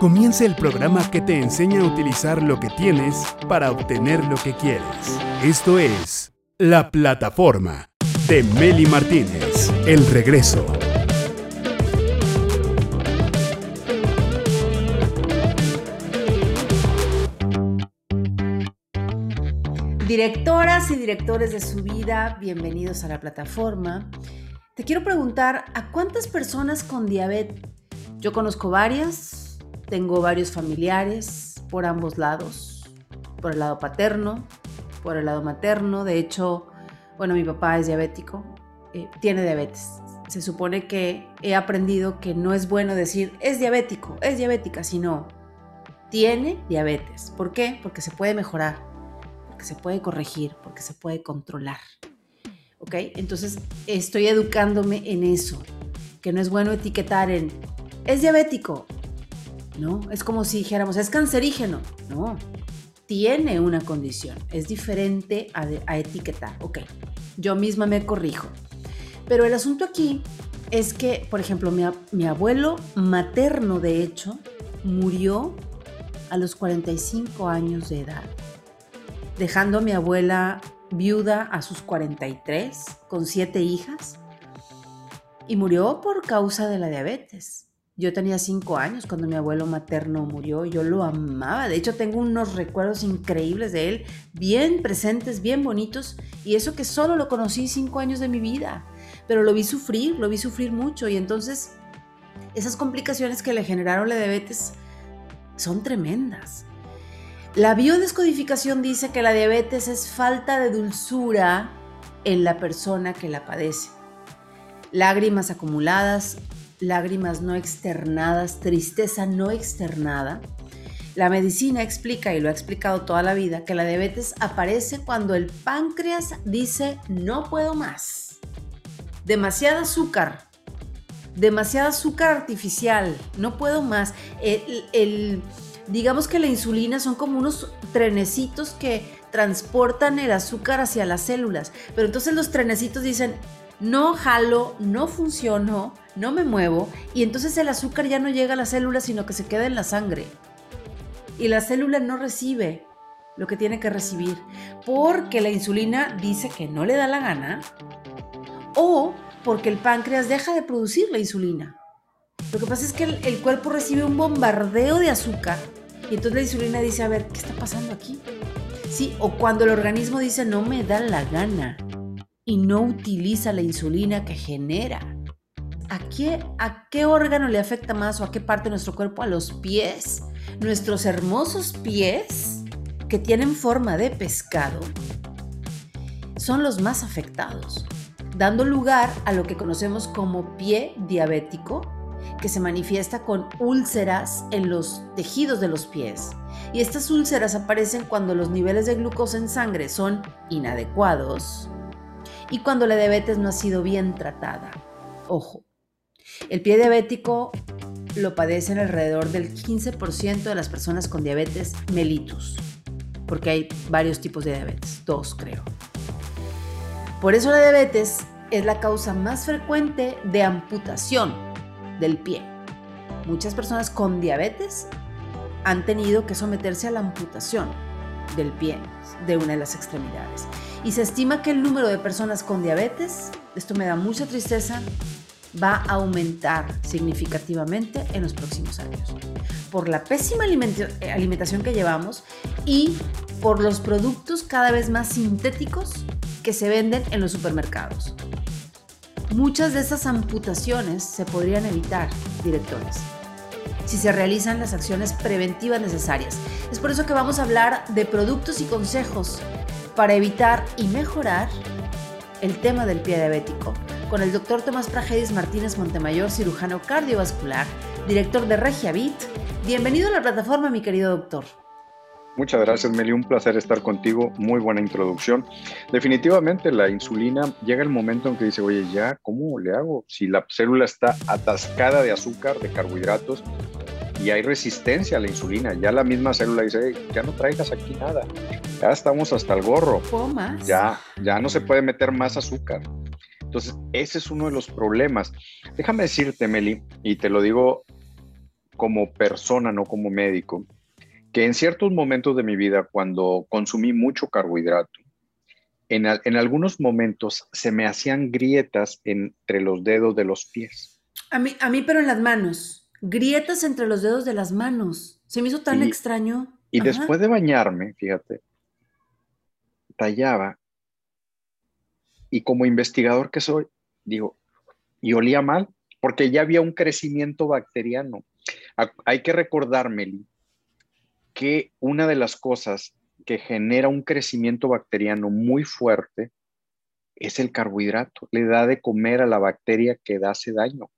Comienza el programa que te enseña a utilizar lo que tienes para obtener lo que quieres. Esto es La Plataforma de Meli Martínez. El regreso. Directoras y directores de su vida, bienvenidos a la plataforma. Te quiero preguntar, ¿a cuántas personas con diabetes? Yo conozco varias, tengo varios familiares por ambos lados, por el lado paterno, por el lado materno. De hecho, bueno, mi papá es diabético, eh, tiene diabetes. Se supone que he aprendido que no es bueno decir es diabético, es diabética, sino tiene diabetes. ¿Por qué? Porque se puede mejorar, porque se puede corregir, porque se puede controlar. ¿Ok? Entonces estoy educándome en eso, que no es bueno etiquetar en es diabético, ¿no? Es como si dijéramos, es cancerígeno. No, tiene una condición. Es diferente a, etiquetar. Ok, yo misma me corrijo. Pero el asunto aquí es que, por ejemplo, mi, mi abuelo materno, de hecho, murió a los 45 años de edad, dejando a mi abuela viuda a sus 43, con siete hijas, y murió por causa de la diabetes. Yo tenía cinco años cuando mi abuelo materno murió. Yo lo amaba. De hecho, tengo unos recuerdos increíbles de él, bien presentes, bien bonitos. Y eso que solo lo conocí cinco años de mi vida. Pero lo vi sufrir, lo vi sufrir mucho. Y entonces, esas complicaciones que le generaron la diabetes son tremendas. La biodescodificación dice que la diabetes es falta de dulzura en la persona que la padece. Lágrimas acumuladas, lágrimas no externadas, tristeza no externada. La medicina explica, y lo ha explicado toda la vida, que la diabetes aparece cuando el páncreas dice no puedo más. Demasiado azúcar, demasiado azúcar artificial, no puedo más. El, digamos que la insulina son como unos trenecitos que transportan el azúcar hacia las células, pero entonces los trenecitos dicen, no jalo, no funciono, no me muevo y entonces el azúcar ya no llega a la célula sino que se queda en la sangre. Y la célula no recibe lo que tiene que recibir porque la insulina dice que no le da la gana o porque el páncreas deja de producir la insulina. Lo que pasa es que el, cuerpo recibe un bombardeo de azúcar y entonces la insulina dice, a ver, ¿qué está pasando aquí? Sí, o cuando el organismo dice, no me da la gana y no utiliza la insulina que genera. ¿A qué, ¿A qué órgano le afecta más o a qué parte de nuestro cuerpo? A los pies. Nuestros hermosos pies, que tienen forma de pescado, son los más afectados, dando lugar a lo que conocemos como pie diabético, que se manifiesta con úlceras en los tejidos de los pies. Y estas úlceras aparecen cuando los niveles de glucosa en sangre son inadecuados, y cuando la diabetes no ha sido bien tratada. Ojo, el pie diabético lo padecen alrededor del 15% de las personas con diabetes mellitus, porque hay varios tipos de diabetes, dos creo. Por eso la diabetes es la causa más frecuente de amputación del pie. Muchas personas con diabetes han tenido que someterse a la amputación del pie, de una de las extremidades y se estima que el número de personas con diabetes, esto me da mucha tristeza, va a aumentar significativamente en los próximos años. Por la pésima alimentación que llevamos y por los productos cada vez más sintéticos que se venden en los supermercados. Muchas de esas amputaciones se podrían evitar, directores, si se realizan las acciones preventivas necesarias. Es por eso que vamos a hablar de productos y consejos para evitar y mejorar el tema del pie diabético con el doctor Tomás Pragedis Martínez Montemayor, cirujano cardiovascular, director de Regiavit. Bienvenido a la plataforma, mi querido doctor. Muchas gracias, Meli. Un placer estar contigo. Muy buena introducción. Definitivamente la insulina llega el momento en que dice, oye, ya, ¿cómo le hago? Si la célula está atascada de azúcar, de carbohidratos, y hay resistencia a la insulina. Ya la misma célula dice, ya no traigas aquí nada, ya estamos hasta el gorro. Más? Ya, ya no se puede meter más azúcar. Entonces, ese es uno de los problemas. Déjame decirte, Meli, y te lo digo como persona, no como médico, que en ciertos momentos de mi vida, cuando consumí mucho carbohidrato, en, en algunos momentos se me hacían grietas entre los dedos de los pies. A mí, a mí, pero en las manos. Grietas entre los dedos de las manos. Se me hizo tan extraño. Y después de bañarme, fíjate, tallaba y como investigador que soy, digo, y olía mal, porque ya había un crecimiento bacteriano. Hay que recordarme que una de las cosas que genera un crecimiento bacteriano muy fuerte es el carbohidrato. Le da de comer a la bacteria que da hace daño.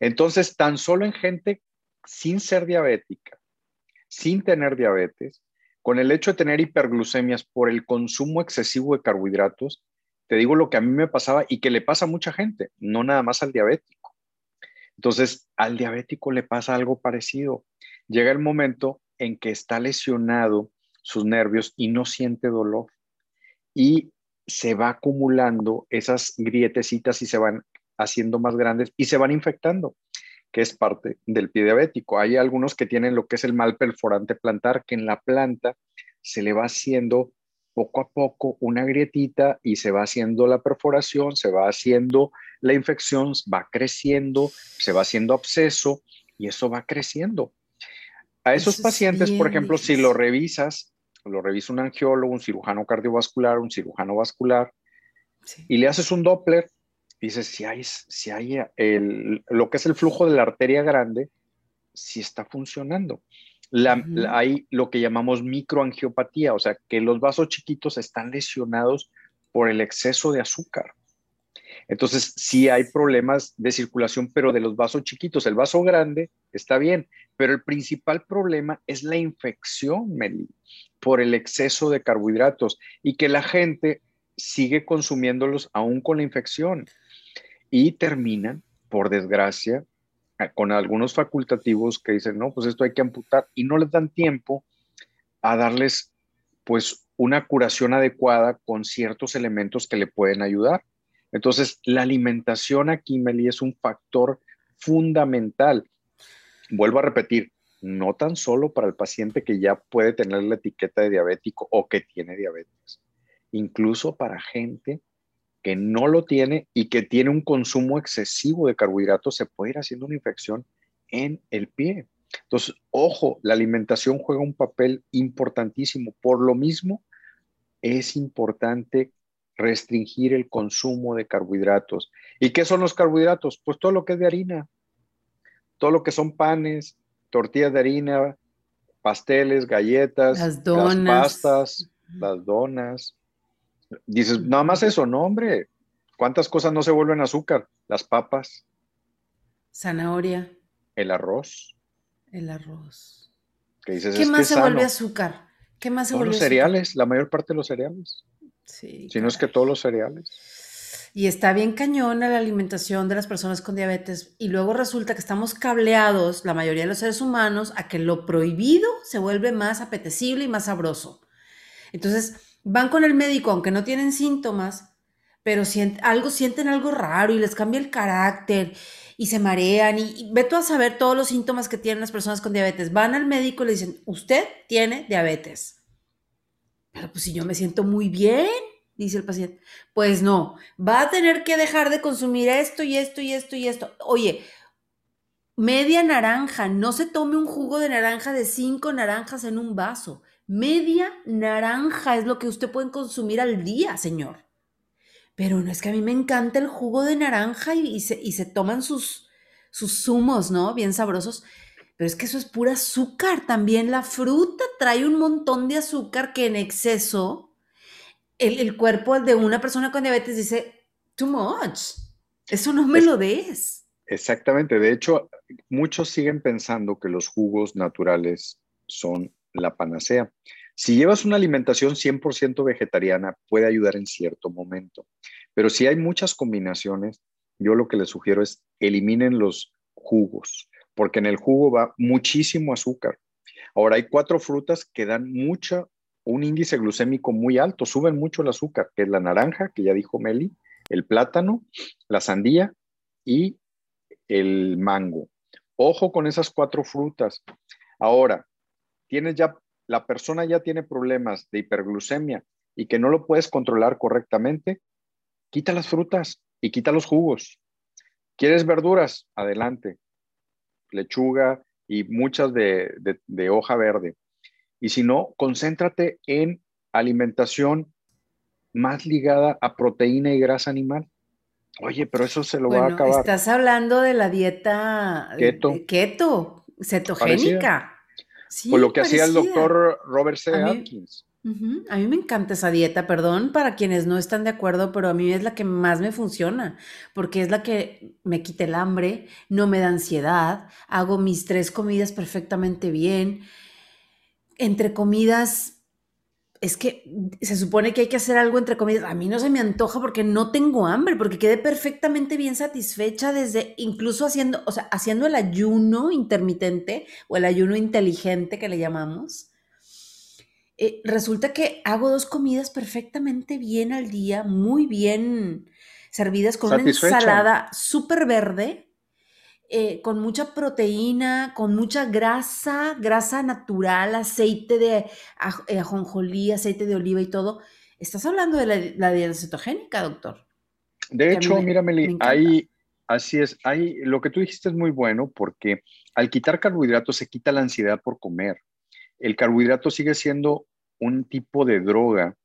Entonces, tan solo en gente sin ser diabética, sin tener diabetes, con el hecho de tener hiperglucemias por el consumo excesivo de carbohidratos, te digo lo que a mí me pasaba y que le pasa a mucha gente, no nada más al diabético. Entonces, al diabético le pasa algo parecido. Llega el momento en que está lesionado sus nervios y no siente dolor. Y se va acumulando esas grietecitas y se van haciendo más grandes y se van infectando, que es parte del pie diabético. Hay algunos que tienen lo que es el mal perforante plantar, que en la planta se le va haciendo poco a poco una grietita y se va haciendo la perforación, se va haciendo la infección, va creciendo, se va haciendo absceso y eso va creciendo. A esos pacientes, por ejemplo, si lo revisas, lo revisa un angiólogo, un cirujano cardiovascular, un cirujano vascular, y le haces un Doppler, dices si hay, si hay lo que es el flujo de la arteria grande, si está funcionando hay lo que llamamos microangiopatía, o sea, que los vasos chiquitos están lesionados por el exceso de azúcar. Entonces, sí hay problemas de circulación, pero de los vasos chiquitos. El vaso grande está bien, pero el principal problema es la infección, Meli, por el exceso de carbohidratos y que la gente sigue consumiéndolos aún con la infección y terminan, por desgracia, con algunos facultativos que dicen, no, pues esto hay que amputar y no les dan tiempo a darles pues una curación adecuada con ciertos elementos que le pueden ayudar. Entonces, la alimentación aquí, Meli, es un factor fundamental. Vuelvo a repetir, no tan solo para el paciente que ya puede tener la etiqueta de diabético o que tiene diabetes, incluso para gente que no lo tiene y que tiene un consumo excesivo de carbohidratos, se puede ir haciendo una infección en el pie. Entonces, ojo, la alimentación juega un papel importantísimo. Por lo mismo, es importante restringir el consumo de carbohidratos. ¿Y qué son los carbohidratos? Pues todo lo que es de harina, todo lo que son panes, tortillas de harina, pasteles, galletas, las, pastas, las donas, Dices, nada más eso, no, hombre. ¿Cuántas cosas no se vuelven azúcar? Las papas. Zanahoria. El arroz. El arroz. ¿Qué, más se vuelve azúcar? ¿Qué más se vuelve los cereales, la mayor parte de los cereales. Sí. Si no es que todos los cereales. Y está bien cañona la alimentación de las personas con diabetes. Y luego resulta que estamos cableados, la mayoría de los seres humanos, a que lo prohibido se vuelve más apetecible y más sabroso. Entonces, van con el médico aunque no tienen síntomas, pero algo, sienten algo raro y les cambia el carácter y se marean y, ve tú a saber todos los síntomas que tienen las personas con diabetes. Van al médico y le dicen, usted tiene diabetes. Pero pues si yo me siento muy bien, dice el paciente, pues no, va a tener que dejar de consumir esto y esto y esto y esto. Oye, media naranja, no se tome un jugo de naranja de cinco naranjas en un vaso. Media naranja es lo que usted puede consumir al día, señor. Pero no es que a mí me encanta el jugo de naranja y, se, toman sus, sus zumos, ¿no? Bien sabrosos. Pero es que eso es pura azúcar. También la fruta trae un montón de azúcar que en exceso el, el cuerpo de una persona con diabetes dice, too much. Eso no me lo des. Exactamente. De hecho, muchos siguen pensando que los jugos naturales son la panacea. Si llevas una alimentación 100% vegetariana, puede ayudar en cierto momento, pero si hay muchas combinaciones, yo lo que les sugiero es eliminen los jugos, porque en el jugo va muchísimo azúcar. Ahora hay cuatro frutas que dan mucha, un índice glucémico muy alto, suben mucho el azúcar, que es la naranja, que ya dijo Meli, el plátano, la sandía y el mango. ojo con esas cuatro frutas. Ahora, tienes ya, la persona ya tiene problemas de hiperglucemia y que no lo puedes controlar correctamente, quita las frutas y quita los jugos. ¿Quieres verduras? Adelante. Lechuga y muchas de, de hoja verde. Y si no, concéntrate en alimentación más ligada a proteína y grasa animal. Oye, pero eso se lo va a acabar. Estás hablando de la dieta keto, keto cetogénica. Sí, Por lo que hacía el doctor Robert C. Atkins. A mí me encanta esa dieta, perdón para quienes no están de acuerdo, pero a mí es la que más me funciona, porque es la que me quita el hambre, no me da ansiedad, hago mis tres comidas perfectamente bien. Entre comidas es que se supone que hay que hacer algo entre comidas. A mí no se me antoja porque no tengo hambre, porque quedé perfectamente bien satisfecha desde incluso haciendo, o sea, haciendo el ayuno intermitente o el ayuno inteligente que le llamamos. Eh, resulta que hago dos comidas perfectamente bien al día, muy bien servidas con una ensalada súper verde eh, con mucha proteína, con mucha grasa, grasa natural, aceite de eh, ajonjolí, aceite de oliva y todo. Estás hablando de la, dieta cetogénica, doctor. De hecho, mira, Meli, ahí, así es, ahí, lo que tú dijiste es muy bueno porque al quitar carbohidratos se quita la ansiedad por comer. El carbohidrato sigue siendo un tipo de droga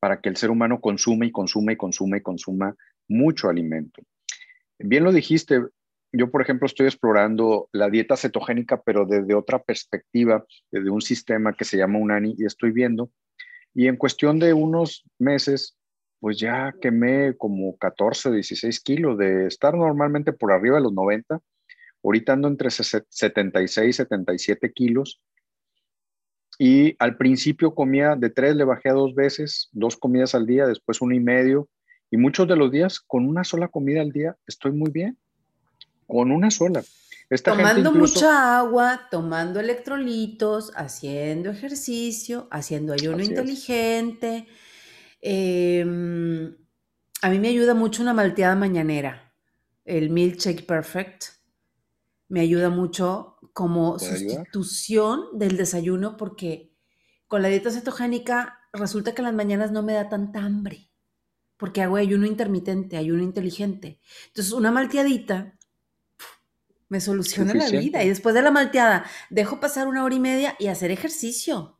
para que el ser humano consuma y consuma y consuma y consuma mucho alimento. Bien lo dijiste, yo, por ejemplo, estoy explorando la dieta cetogénica, pero desde otra perspectiva, desde un sistema que se llama UNANI, y estoy viendo. Y en cuestión de unos meses, pues ya quemé como 14, 16 kilos de estar normalmente por arriba de los 90. Ahorita ando entre 76, 77 kilos. Y al principio comía de tres, le bajé a dos veces, dos comidas al día, después uno y medio. Y muchos de los días, con una sola comida al día, estoy muy bien con una sola. tomando mucha agua, tomando electrolitos, haciendo ejercicio, haciendo ayuno inteligente. Em, a mí me ayuda mucho una malteada mañanera, el Milkshake Perfect. Me ayuda mucho como sustitución del desayuno porque con la dieta cetogénica resulta que en las mañanas no me da tanta hambre porque hago ayuno intermitente, ayuno inteligente. Entonces, una malteadita me soluciona la vida. Y después de la malteada, dejo pasar una hora y media y hacer ejercicio.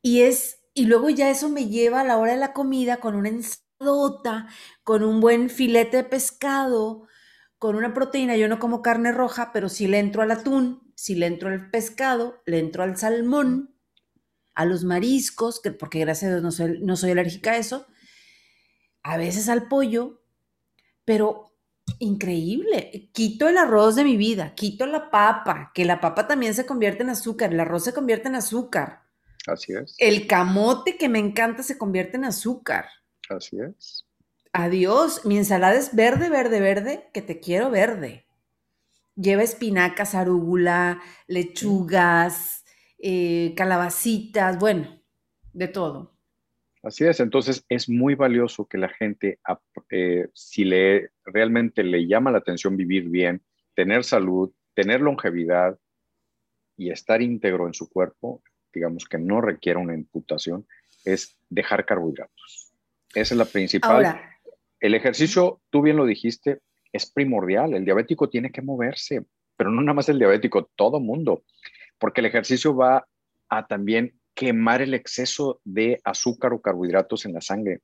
Y es, y luego ya eso me lleva a la hora de la comida con una ensaladota, con un buen filete de pescado, con una proteína. Yo no como carne roja, pero si le entro al atún, si le entro al pescado, le entro al salmón, a los mariscos, que, porque gracias a Dios no soy, no soy alérgica a eso, a veces al pollo, pero increíble. Quito el arroz de mi vida, quito la papa, que la papa también se convierte en azúcar, el arroz se convierte en azúcar. Así es. El camote que me encanta se convierte en azúcar. Así es. Adiós, mi ensalada es verde, verde, verde, que te quiero verde. Lleva espinacas, arúgula, lechugas, eh, calabacitas, bueno, de todo. Así es, entonces es muy valioso que la gente, eh, si le, realmente le llama la atención vivir bien, tener salud, tener longevidad y estar íntegro en su cuerpo, digamos que no requiere una imputación, es dejar carbohidratos. Esa es la principal. el ejercicio, tú bien lo dijiste, es primordial. El diabético tiene que moverse, pero no nada más el diabético, todo mundo, porque el ejercicio va a también quemar el exceso de azúcar o carbohidratos en la sangre.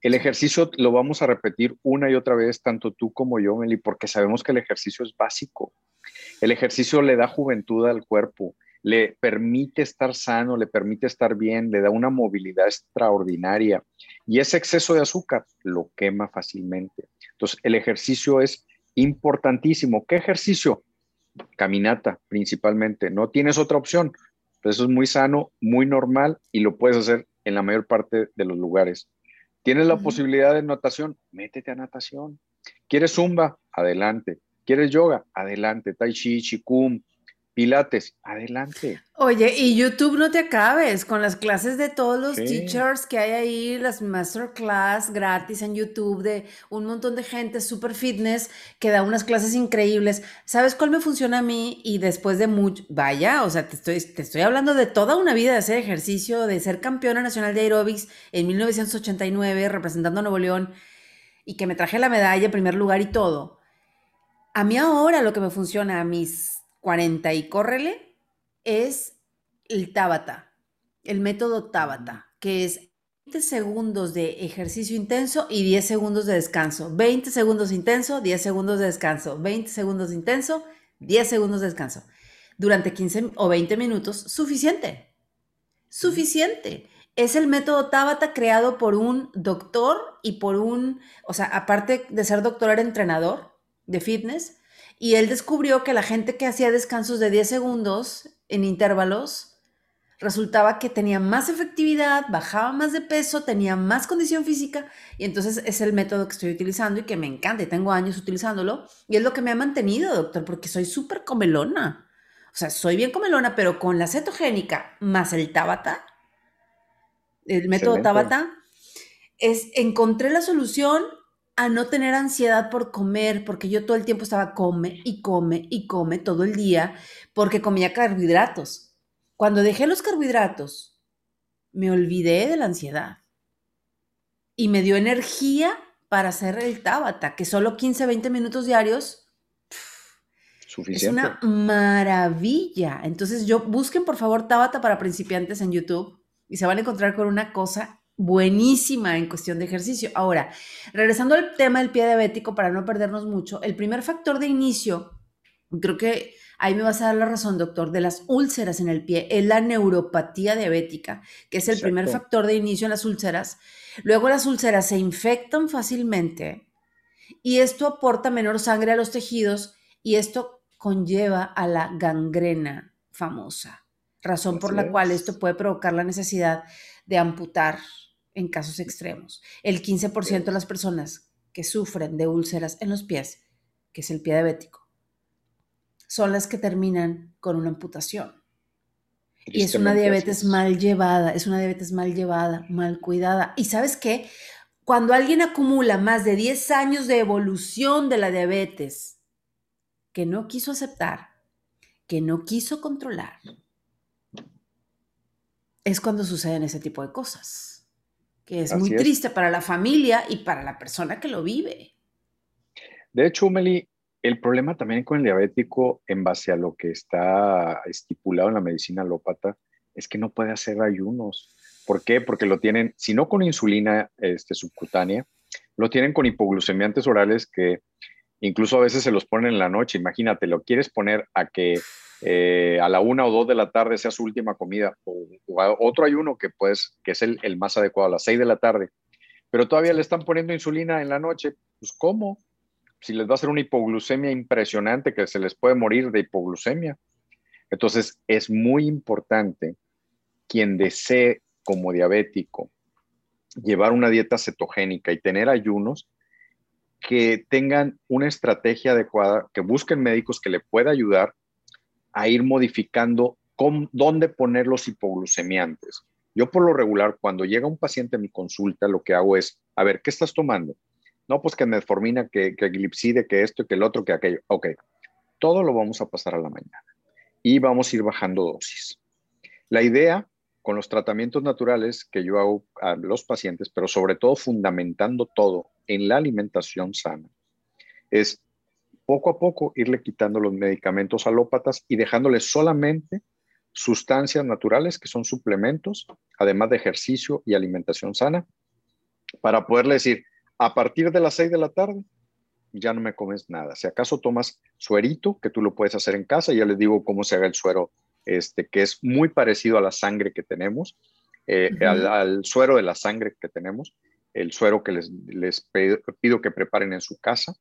El ejercicio lo vamos a repetir una y otra vez, tanto tú como yo, Meli, porque sabemos que el ejercicio es básico. El ejercicio le da juventud al cuerpo, le permite estar sano, le permite estar bien, le da una movilidad extraordinaria. Y ese exceso de azúcar lo quema fácilmente. Entonces, el ejercicio es importantísimo. ¿Qué ejercicio? Caminata, principalmente. No tienes otra opción. Eso es muy sano, muy normal y lo puedes hacer en la mayor parte de los lugares. ¿Tienes la posibilidad de natación? Métete a natación. ¿Quieres zumba? Adelante. ¿Quieres yoga? Adelante. Tai chi, chikung, Pilates, adelante. Oye, y YouTube no te acabes con las clases de todos los teachers que hay ahí, las masterclass gratis en YouTube de un montón de gente super fitness que da unas clases increíbles. ¿Sabes cuál me funciona a mí? Y después de mucho, vaya, o sea, te estoy, te estoy hablando de toda una vida de hacer ejercicio, de ser campeona nacional de aerobics en 1989 representando a Nuevo León y que me traje la medalla en primer lugar y todo. A mí ahora lo que me funciona a mis 40 y córrele, es el Tabata, el método Tabata, que es 20 segundos de ejercicio intenso y 10 segundos de descanso. 20 segundos intenso, 10 segundos de descanso. 20 segundos intenso, 10 segundos de descanso. Durante 15 o 20 minutos, suficiente. Suficiente. Es el método Tabata creado por un doctor y por un, o sea, aparte de ser doctor, era entrenador de fitness y él descubrió que la gente que hacía descansos de 10 segundos en intervalos resultaba que tenía más efectividad, bajaba más de peso, tenía más condición física y entonces es el método que estoy utilizando y que me encanta y tengo años utilizándolo y es lo que me ha mantenido, doctor, porque soy súper comelona. O sea, soy bien comelona, pero con la cetogénica más el Tabata, el método Tabata, es, encontré la solución a no tener ansiedad por comer, porque yo todo el tiempo estaba come y come y come todo el día, porque comía carbohidratos. Cuando dejé los carbohidratos, me olvidé de la ansiedad y me dio energía para hacer el Tabata, que solo 15, 20 minutos diarios es una maravilla. Entonces, yo busquen por favor Tabata para principiantes en YouTube y se van a encontrar con una cosa buenísima en cuestión de ejercicio. Ahora, regresando al tema del pie diabético, para no perdernos mucho, el primer factor de inicio, creo que ahí me vas a dar la razón, doctor, de las úlceras en el pie, es la neuropatía diabética, que es el primer factor de inicio en las úlceras. Luego las úlceras se infectan fácilmente y esto aporta menor sangre a los tejidos y esto conlleva a la gangrena famosa, razón por la cual esto puede provocar la necesidad de amputar en casos extremos. El 15% de las personas que sufren de úlceras en los pies, que es el pie diabético, son las que terminan con una amputación. Y es una diabetes mal llevada, es una diabetes mal llevada, mal cuidada. Y sabes qué? Cuando alguien acumula más de 10 años de evolución de la diabetes que no quiso aceptar, que no quiso controlar, es cuando suceden ese tipo de cosas que es muy triste para la familia y para la persona que lo vive. De hecho, Meli, el problema también con el diabético, en base a lo que está estipulado en la medicina alópata, es que no puede hacer ayunos. ¿Por qué? Porque lo tienen, si no con insulina este, subcutánea, lo tienen con hipoglucemiantes orales que incluso a veces se los ponen en la noche. Imagínate, lo quieres poner a que eh, a la una o dos de la tarde sea su última comida, o, otro ayuno que, pues, que es el, el, más adecuado, a las seis de la tarde, pero todavía le están poniendo insulina en la noche, pues ¿cómo? Si les va a hacer una hipoglucemia impresionante, que se les puede morir de hipoglucemia. Entonces, es muy importante quien desee como diabético llevar una dieta cetogénica y tener ayunos, que tengan una estrategia adecuada, que busquen médicos que le pueda ayudar a ir modificando dónde poner los hipoglucemiantes. Yo por lo regular, cuando llega un paciente a mi consulta, lo que hago es, a ver, ¿qué estás tomando? No, pues que metformina, que, que glipside, que esto, que el otro, que aquello. Ok, todo lo vamos a pasar a la mañana y vamos a ir bajando dosis. La idea con los tratamientos naturales que yo hago a los pacientes, pero sobre todo fundamentando todo en la alimentación sana, es poco a poco irle quitando los medicamentos alópatas y dejándole solamente sustancias naturales que son suplementos, además de ejercicio y alimentación sana, para poderle decir, a partir de las 6 de la tarde, ya no me comes nada. Si acaso tomas suerito, que tú lo puedes hacer en casa, ya les digo cómo se haga el suero, este, que es muy parecido a la sangre que tenemos, eh, al, suero de la sangre que tenemos, el suero que les, les pido que preparen en su casa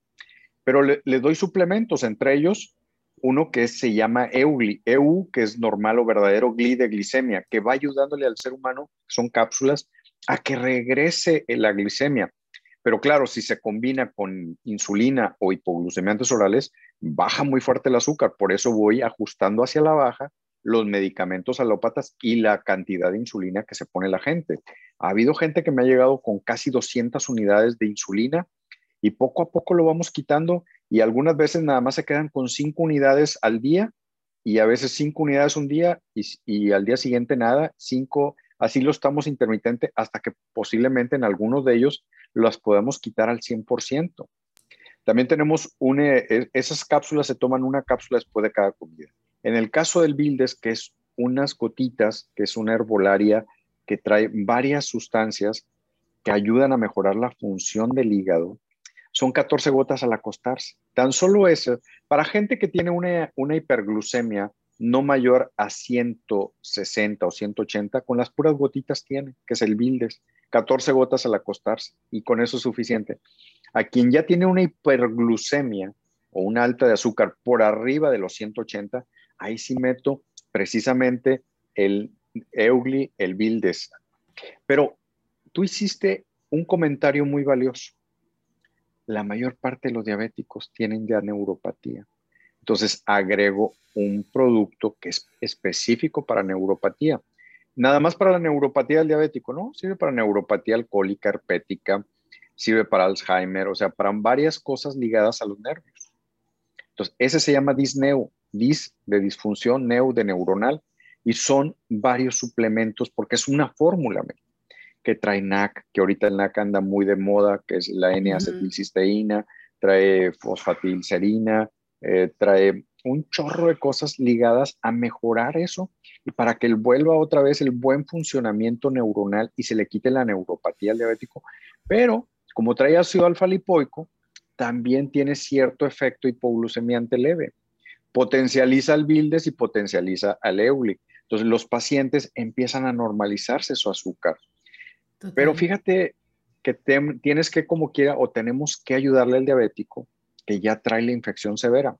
pero le, doy suplementos, entre ellos uno que se llama EUGLI, EU, que es normal o verdadero gli de glicemia, que va ayudándole al ser humano, son cápsulas, a que regrese la glicemia. Pero claro, si se combina con insulina o hipoglucemiantes orales, baja muy fuerte el azúcar. Por eso voy ajustando hacia la baja los medicamentos alópatas y la cantidad de insulina que se pone la gente. Ha habido gente que me ha llegado con casi 200 unidades de insulina y poco a poco lo vamos quitando y algunas veces nada más se quedan con 5 unidades al día y a veces 5 unidades un día y, al día siguiente nada, 5, así lo estamos intermitente hasta que posiblemente en algunos de ellos las podamos quitar al 100%. También tenemos una, e, esas cápsulas se toman una cápsula después de cada comida. En el caso del Bildes, que es unas gotitas, que es una herbolaria que trae varias sustancias que ayudan a mejorar la función del hígado, son 14 gotas al acostarse. Tan solo eso, para gente que tiene una, una hiperglucemia no mayor a 160 o 180, con las puras gotitas tiene, que es el Bildes. 14 gotas al acostarse y con eso es suficiente. A quien ya tiene una hiperglucemia o una alta de azúcar por arriba de los 180, ahí sí meto precisamente el Eugli, el Bildes. Pero tú hiciste un comentario muy valioso. La mayor parte de los diabéticos tienen ya neuropatía. Entonces agrego un producto que es específico para neuropatía. Nada más para la neuropatía del diabético, ¿no? Sirve para neuropatía alcohólica, herpética, sirve para Alzheimer, o sea, para varias cosas ligadas a los nervios. Entonces, ese se llama disneo, dis de disfunción, neu de neuronal, y son varios suplementos porque es una fórmula que trae NAC, que ahorita el NAC anda muy de moda, que es la N-acetilcisteína, trae fosfatilcerina, eh, trae un chorro de cosas ligadas a mejorar eso y para que él vuelva otra vez el buen funcionamiento neuronal y se le quite la neuropatía al diabético. Pero como trae ácido alfa lipoico, también tiene cierto efecto hipoglucemiante leve. Potencializa el bildes y potencializa al Eulic. Entonces los pacientes empiezan a normalizarse su azúcar. Pero fíjate que tienes que como quiera o tenemos que ayudarle al diabético que ya trae la infección severa.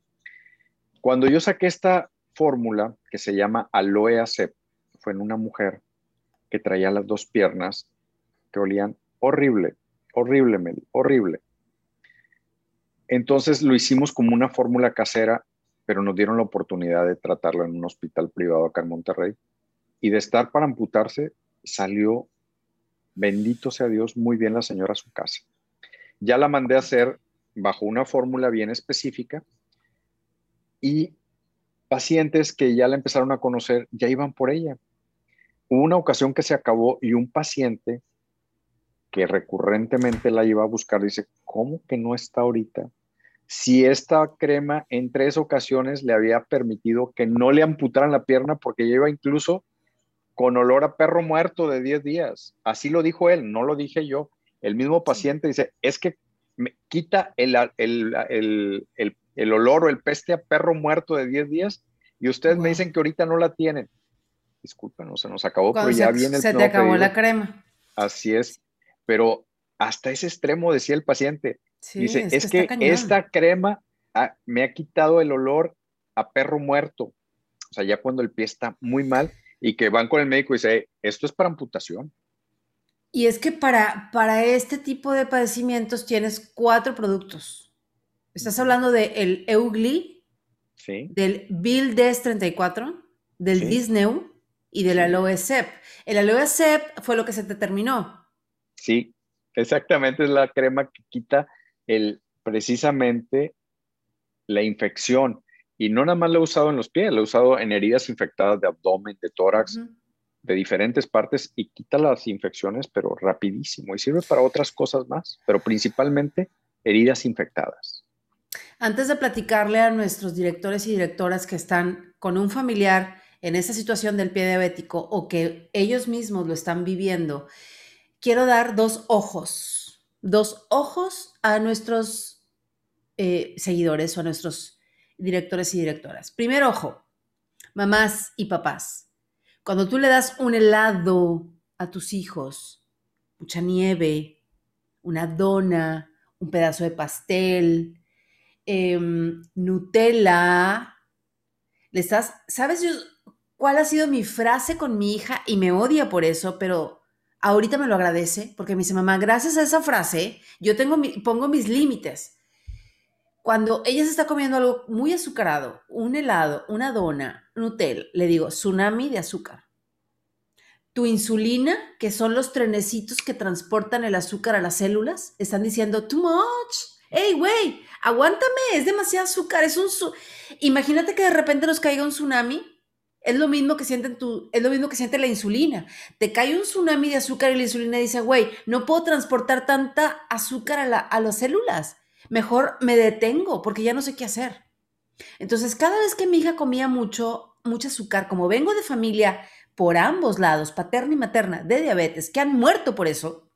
Cuando yo saqué esta fórmula que se llama Aloe Acep, fue en una mujer que traía las dos piernas que olían horrible, horrible, Meli, horrible. Entonces lo hicimos como una fórmula casera, pero nos dieron la oportunidad de tratarlo en un hospital privado acá en Monterrey. Y de estar para amputarse, salió, bendito sea Dios, muy bien la señora a su casa. Ya la mandé a hacer bajo una fórmula bien específica y pacientes que ya la empezaron a conocer ya iban por ella. Hubo una ocasión que se acabó y un paciente que recurrentemente la iba a buscar dice, ¿cómo que no está ahorita? Si esta crema en tres ocasiones le había permitido que no le amputaran la pierna porque lleva incluso con olor a perro muerto de 10 días. Así lo dijo él, no lo dije yo. El mismo paciente dice, es que me quita el, el, el, el olor o el peste a perro muerto de 10 días y ustedes me dicen que ahorita no la tienen. Disculpen, no se nos acabó, pero ya viene el Se te acabó la crema. Así es, pero hasta ese extremo decía el paciente. dice, es, que, esta crema me ha quitado el olor a perro muerto. O sea, ya cuando el pie está muy mal y que van con el médico y dice, esto es para amputación. Y es que para, para este tipo de padecimientos tienes cuatro productos Estás hablando del el Eugli, del Bill 34, del Disney y del Aloe Sep. El Aloe Sep fue lo que se te terminó. Sí, exactamente, es la crema que quita el, precisamente la infección. Y no nada más lo he usado en los pies, lo he usado en heridas infectadas de abdomen, de tórax, de diferentes partes y quita las infecciones, pero rapidísimo. Y sirve para otras cosas más, pero principalmente heridas infectadas. Antes de platicarle a nuestros directores y directoras que están con un familiar en esa situación del pie diabético o que ellos mismos lo están viviendo, quiero dar dos ojos, dos ojos a nuestros eh, seguidores o a nuestros directores y directoras. Primer ojo, mamás y papás. Cuando tú le das un helado a tus hijos, mucha nieve, una dona, un pedazo de pastel, Em, Nutella. Le estás, ¿sabes cuál ha sido mi frase con mi hija? Y me odia por eso, pero ahorita me lo agradece porque me dice, mamá, gracias a esa frase, yo tengo pongo mis límites. Cuando ella se está comiendo algo muy azucarado, un helado, una dona, Nutella, le digo, tsunami de azúcar. Tu insulina, que son los trenecitos que transportan el azúcar a las células, están diciendo, too much. Hey, güey, aguántame, es demasiado azúcar, es un... Imagínate que de repente nos caiga un tsunami es lo mismo que sienten tu, es lo mismo que siente la insulina. Te cae un tsunami de azúcar y la insulina dice, güey, no puedo transportar tanta azúcar a, a las células. Mejor me detengo porque ya no sé qué hacer. Entonces, cada vez que mi hija comía mucho, mucho azúcar, como vengo de familia por ambos lados, paterna y materna, de diabetes, que han muerto por eso,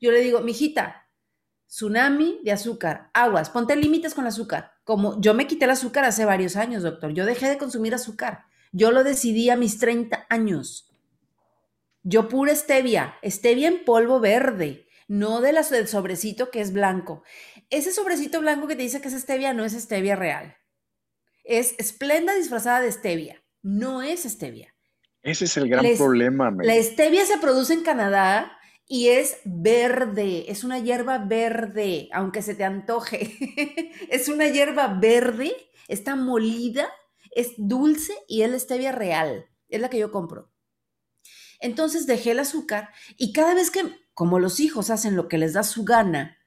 yo le digo, mijita, tsunami de azúcar, aguas, ponte límites con el azúcar. Como yo me quité el azúcar hace varios años, doctor, yo dejé de consumir azúcar. Yo lo decidí a mis 30 años. Yo pura stevia, stevia en polvo verde, no de la, del sobrecito que es blanco. Ese sobrecito blanco que te dice que es stevia no es stevia real. Es esplenda disfrazada de stevia, no es stevia. Ese es el gran problema. La stevia se produce en Canadá y es verde, es una hierba verde, aunque se te antoje. es una hierba verde, está molida es dulce y es la stevia real, es la que yo compro. Entonces dejé el azúcar y cada vez que, como los hijos hacen lo que les da su gana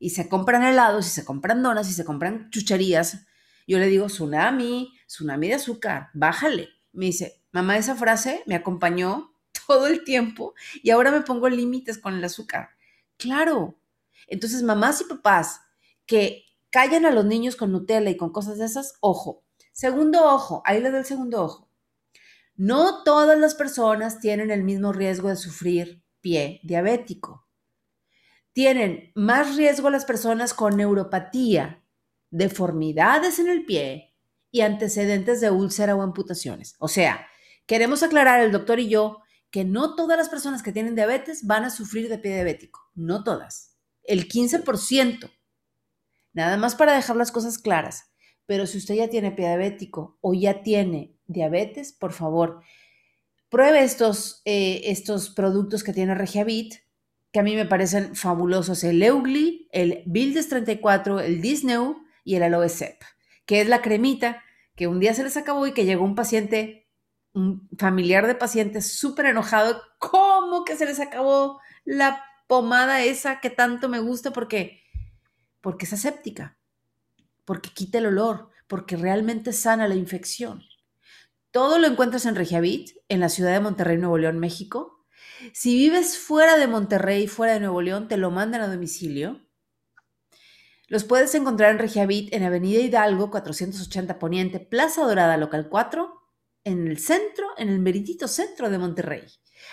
y se compran helados y se compran donas y se compran chucherías, yo le digo, tsunami, tsunami de azúcar, bájale. Me dice, mamá, esa frase me acompañó todo el tiempo y ahora me pongo límites con el azúcar. Claro. Entonces, mamás y papás que callan a los niños con Nutella y con cosas de esas, ojo, Segundo ojo, ahí le doy el segundo ojo. No todas las personas tienen el mismo riesgo de sufrir pie diabético. Tienen más riesgo las personas con neuropatía, deformidades en el pie y antecedentes de úlcera o amputaciones. O sea, queremos aclarar el doctor y yo que no todas las personas que tienen diabetes van a sufrir de pie diabético. No todas. El 15%. Nada más para dejar las cosas claras. Pero si usted ya tiene diabético o ya tiene diabetes, por favor, pruebe estos, eh, estos productos que tiene Regiavit, que a mí me parecen fabulosos, el Eugly, el Bildes 34, el Disney y el Aloe Sep, que es la cremita que un día se les acabó y que llegó un paciente, un familiar de paciente súper enojado, ¿cómo que se les acabó la pomada esa que tanto me gusta? Porque, porque es aséptica porque quita el olor, porque realmente sana la infección. Todo lo encuentras en Regiavit, en la ciudad de Monterrey, Nuevo León, México. Si vives fuera de Monterrey, fuera de Nuevo León, te lo mandan a domicilio. Los puedes encontrar en Regiavit, en Avenida Hidalgo, 480 Poniente, Plaza Dorada, local 4, en el centro, en el meritito centro de Monterrey.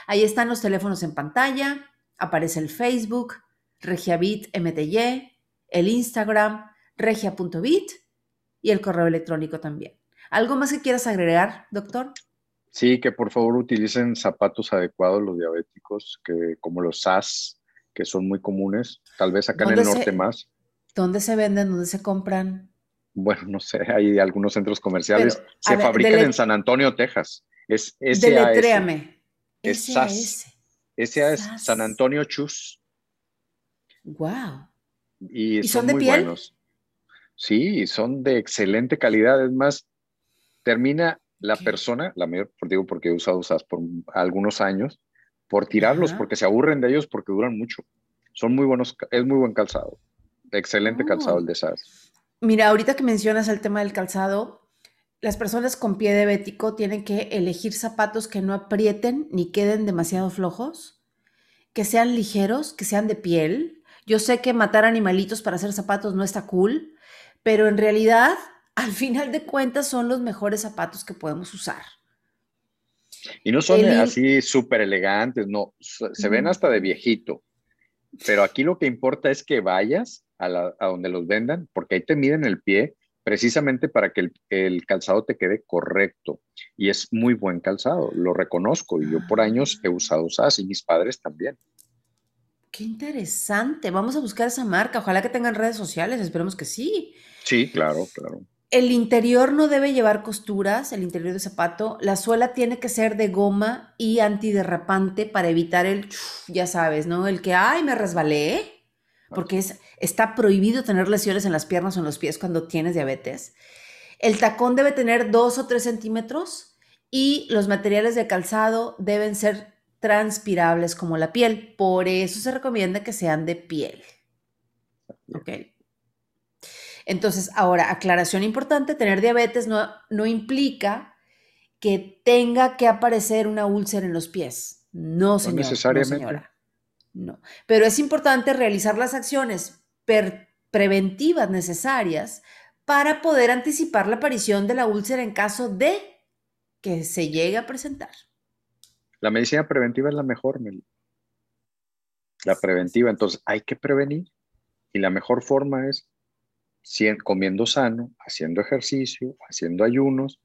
Ahí están los teléfonos en pantalla, aparece el Facebook, Regiavit MTY, el Instagram, regia.bit y el correo electrónico también. ¿Algo más que quieras agregar, doctor? Sí, que por favor utilicen zapatos adecuados los diabéticos, que como los SAS, que son muy comunes, tal vez acá en el norte más. ¿Dónde se venden? ¿Dónde se compran? Bueno, no sé, hay algunos centros comerciales. se fabrican en San Antonio, Texas. Es SAS. Deletréame. Es SAS. SAS, San Antonio Chus. Wow. Y, son, de muy piel? buenos. Sí, son de excelente calidad. Es más, termina la persona, la mayor, digo porque he usado SAS por algunos años, por tirarlos, porque se aburren de ellos porque duran mucho. Son muy buenos, es muy buen calzado. Excelente calzado oh. el de SAS. Mira, ahorita que mencionas el tema del calzado, las personas con pie diabético tienen que elegir zapatos que no aprieten ni queden demasiado flojos, que sean ligeros, que sean de piel. Yo sé que matar animalitos para hacer zapatos no está cool, pero en realidad, al final de cuentas, son los mejores zapatos que podemos usar. Y no son así súper elegantes, no, se ven hasta de viejito. Pero aquí lo que importa es que vayas a, donde los vendan, porque ahí te miden el pie precisamente para que el, calzado te quede correcto. Y es muy buen calzado, lo reconozco. Y yo por años he usado SAS y mis padres también. Qué interesante. Vamos a buscar esa marca. Ojalá que tengan redes sociales. Esperemos que sí. Sí, claro, claro. El interior no debe llevar costuras, el interior del zapato. La suela tiene que ser de goma y antiderrapante para evitar el, ya sabes, ¿no? El que, ay, me resbalé. Porque es, está prohibido tener lesiones en las piernas o en los pies cuando tienes diabetes. El tacón debe tener dos o tres centímetros y los materiales de calzado deben ser transpirables como la piel. Por eso se recomienda que sean de piel. Ok. Entonces, ahora, aclaración importante, tener diabetes no, no implica que tenga que aparecer una úlcera en los pies. No, señor, no necesariamente. señora. No. Pero es importante realizar las acciones preventivas necesarias para poder anticipar la aparición de la úlcera en caso de que se llegue a presentar. La medicina preventiva es la mejor. La preventiva, entonces hay que prevenir y la mejor forma es comiendo sano, haciendo ejercicio, haciendo ayunos.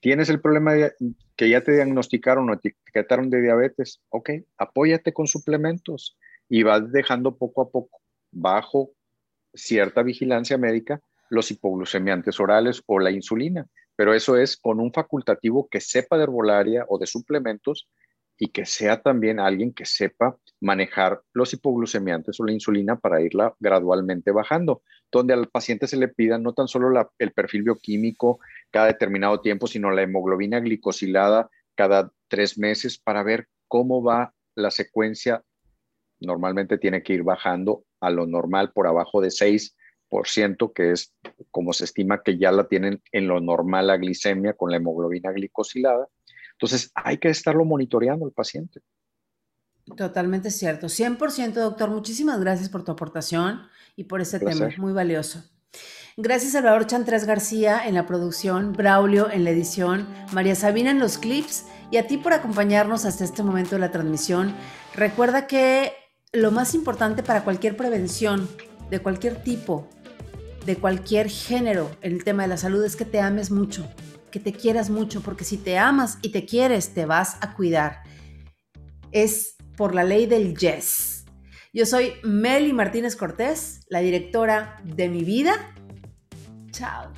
Tienes el problema que ya te diagnosticaron o etiquetaron de diabetes, ok, apóyate con suplementos y vas dejando poco a poco, bajo cierta vigilancia médica, los hipoglucemiantes orales o la insulina. Pero eso es con un facultativo que sepa de herbolaria o de suplementos y que sea también alguien que sepa manejar los hipoglucemiantes o la insulina para irla gradualmente bajando, donde al paciente se le pida no tan solo el perfil bioquímico cada determinado tiempo, sino la hemoglobina glicosilada cada tres meses para ver cómo va la secuencia. Normalmente tiene que ir bajando a lo normal por abajo de 6%, que es como se estima que ya la tienen en lo normal la glicemia con la hemoglobina glicosilada. Entonces hay que estarlo monitoreando al paciente. Totalmente cierto. 100% doctor. Muchísimas gracias por tu aportación y por ese tema. Muy valioso. Gracias Salvador Chantres García en la producción, Braulio en la edición, María Sabina en los clips y a ti por acompañarnos hasta este momento de la transmisión. Recuerda que lo más importante para cualquier prevención de cualquier tipo, de cualquier género en el tema de la salud es que te ames mucho, que te quieras mucho, porque si te amas y te quieres, te vas a cuidar. Es por la ley del yes. Yo soy Meli Martínez Cortés, la directora de mi vida. Chao.